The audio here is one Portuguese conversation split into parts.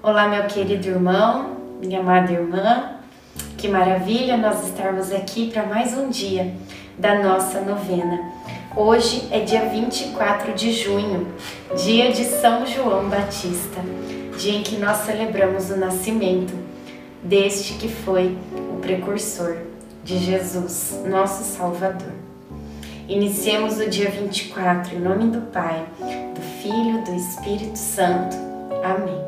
Olá, meu querido irmão, minha amada irmã. Que maravilha nós estarmos aqui para mais um dia da nossa novena. Hoje é dia 24 de junho, dia de São João Batista, dia em que nós celebramos o nascimento deste que foi o precursor de Jesus, nosso Salvador. Iniciemos o dia 24 em nome do Pai, do Filho, do Espírito Santo. Amém.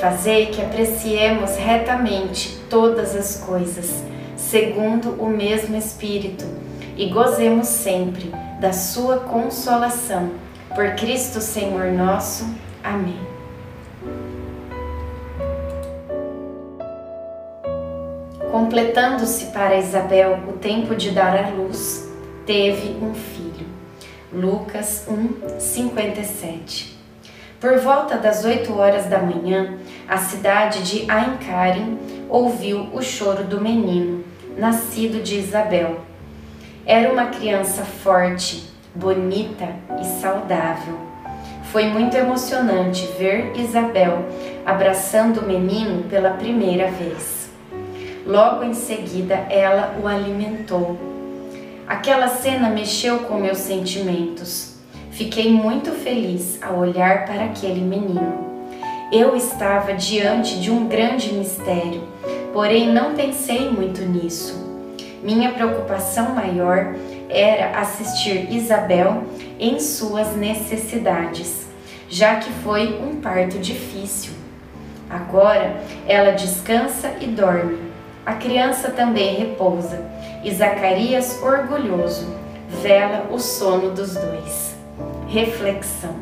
Fazei que apreciemos retamente todas as coisas, segundo o mesmo Espírito, e gozemos sempre da Sua consolação. Por Cristo Senhor nosso. Amém. Completando-se para Isabel o tempo de dar à luz, teve um filho. Lucas 1, 57 por volta das oito horas da manhã, a cidade de Aincarim ouviu o choro do menino, nascido de Isabel. Era uma criança forte, bonita e saudável. Foi muito emocionante ver Isabel abraçando o menino pela primeira vez. Logo em seguida, ela o alimentou. Aquela cena mexeu com meus sentimentos. Fiquei muito feliz ao olhar para aquele menino. Eu estava diante de um grande mistério, porém não pensei muito nisso. Minha preocupação maior era assistir Isabel em suas necessidades, já que foi um parto difícil. Agora ela descansa e dorme. A criança também repousa e Zacarias, orgulhoso, vela o sono dos dois reflexão.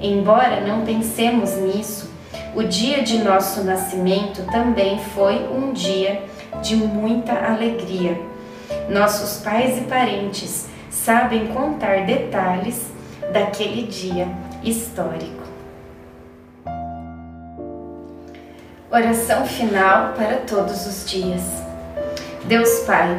Embora não pensemos nisso, o dia de nosso nascimento também foi um dia de muita alegria. Nossos pais e parentes sabem contar detalhes daquele dia histórico. Oração final para todos os dias. Deus Pai,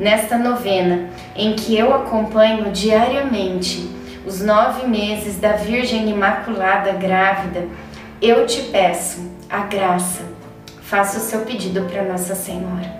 nesta novena, em que eu acompanho diariamente os nove meses da Virgem Imaculada grávida, eu te peço a graça. Faça o seu pedido para Nossa Senhora.